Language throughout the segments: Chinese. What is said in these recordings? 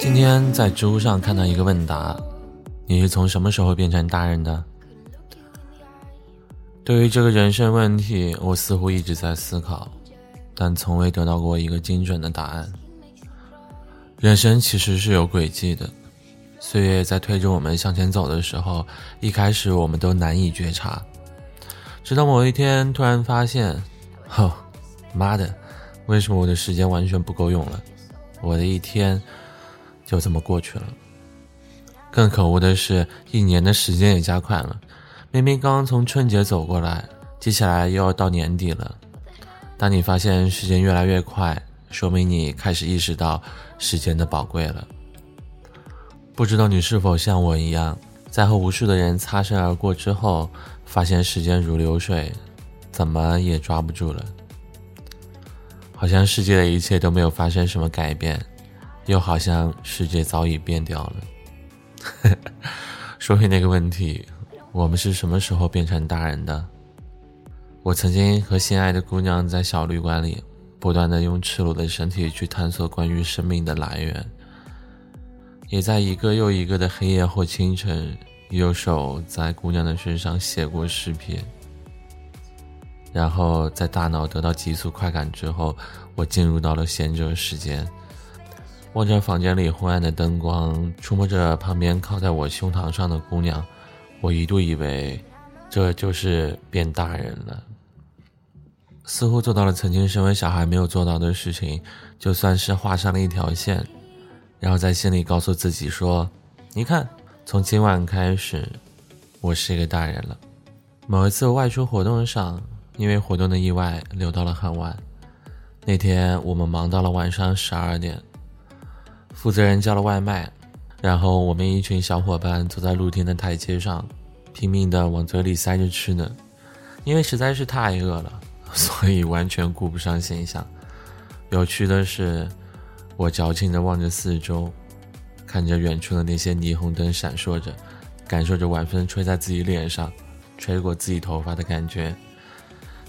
今天在知乎上看到一个问答：你是从什么时候变成大人的？对于这个人生问题，我似乎一直在思考，但从未得到过一个精准的答案。人生其实是有轨迹的，岁月在推着我们向前走的时候，一开始我们都难以觉察，直到某一天突然发现，哦，妈的，为什么我的时间完全不够用了？我的一天就这么过去了。更可恶的是，一年的时间也加快了。明明刚刚从春节走过来，接下来又要到年底了。当你发现时间越来越快，说明你开始意识到时间的宝贵了。不知道你是否像我一样，在和无数的人擦身而过之后，发现时间如流水，怎么也抓不住了。好像世界的一切都没有发生什么改变，又好像世界早已变掉了。说回那个问题。我们是什么时候变成大人的？我曾经和心爱的姑娘在小旅馆里，不断的用赤裸的身体去探索关于生命的来源，也在一个又一个的黑夜或清晨，右手在姑娘的身上写过诗篇。然后在大脑得到急速快感之后，我进入到了贤者时间，望着房间里昏暗的灯光，触摸着旁边靠在我胸膛上的姑娘。我一度以为，这就是变大人了。似乎做到了曾经身为小孩没有做到的事情，就算是画上了一条线，然后在心里告诉自己说：“你看，从今晚开始，我是一个大人了。”某一次外出活动上，因为活动的意外留到了很晚。那天我们忙到了晚上十二点，负责人叫了外卖。然后我们一群小伙伴坐在露天的台阶上，拼命的往嘴里塞着吃的，因为实在是太饿了，所以完全顾不上形象。有趣的是，我矫情的望着四周，看着远处的那些霓虹灯闪烁着，感受着晚风吹在自己脸上，吹过自己头发的感觉。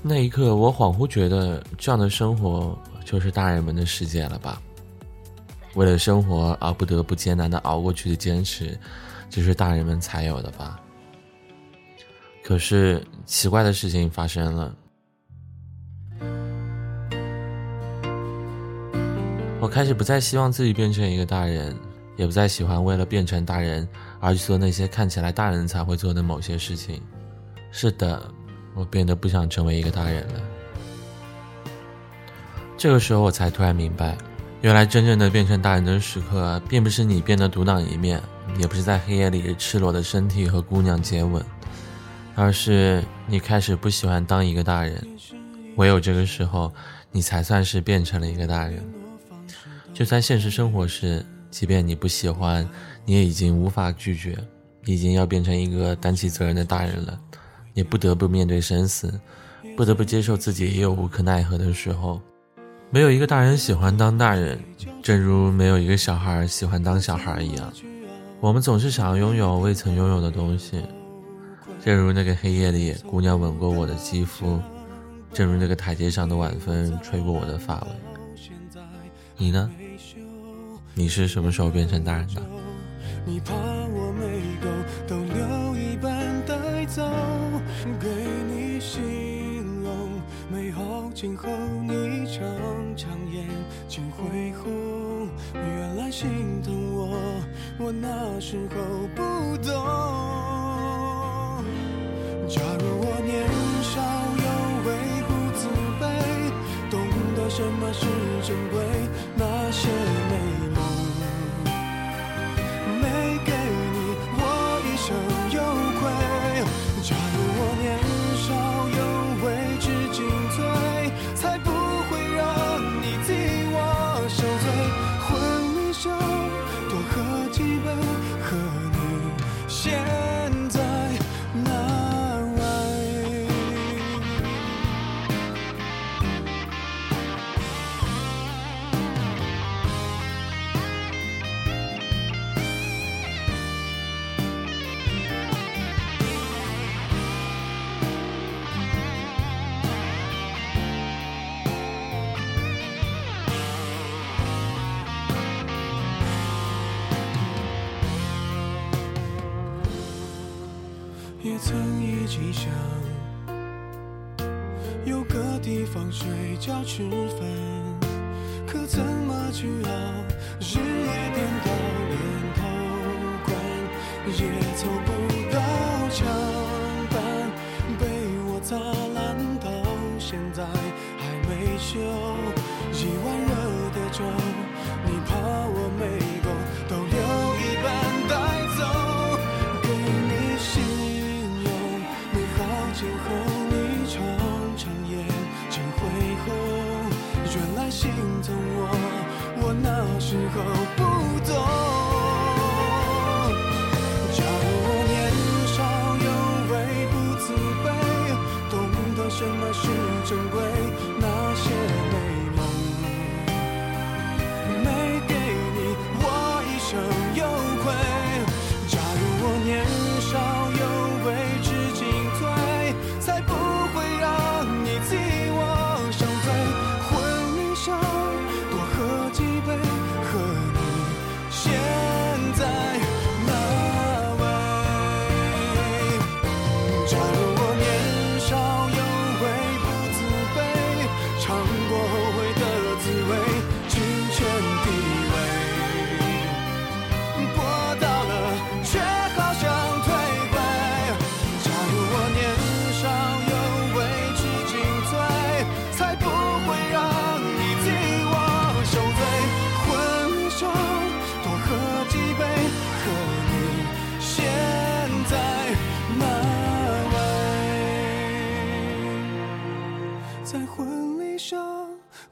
那一刻，我恍惚觉得，这样的生活就是大人们的世界了吧。为了生活而不得不艰难的熬过去的坚持，就是大人们才有的吧。可是奇怪的事情发生了，开始不再希望自己变成一个大人，也不再喜欢为了变成大人而去做那些看起来大人才会做的某些事情。是的，我变得不想成为一个大人了。这个时候，我才突然明白。原来真正的变成大人的时刻，并不是你变得独当一面，也不是在黑夜里赤裸的身体和姑娘接吻，而是你开始不喜欢当一个大人。唯有这个时候，你才算是变成了一个大人。就算现实生活是，即便你不喜欢，你也已经无法拒绝，已经要变成一个担起责任的大人了。你不得不面对生死，不得不接受自己也有无可奈何的时候。没有一个大人喜欢当大人，正如没有一个小孩喜欢当小孩一样。我们总是想要拥有未曾拥有的东西，正如那个黑夜里姑娘吻过我的肌肤，正如那个台阶上的晚风吹过我的发尾。你呢？你是什么时候变成大人的？你怕我没够，都留一半带走，给你形容美好今后你。常常眼睛会红，原来心疼我，我那时候不懂。假如我年少有为不自卑，懂得什么是珍贵，那曾一起想有个地方睡觉吃饭，可怎么去熬？日夜颠倒，连头光也凑不到墙板，被我砸烂到现在还没修。一碗热的粥，你怕我没原来心疼我，我那时候不懂。假如我年少有为不自卑，懂得什么是珍贵，那些美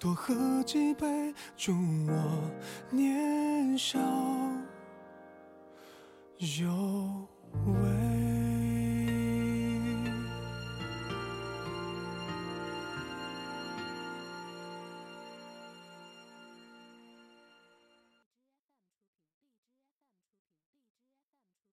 多喝几杯，祝我年少有。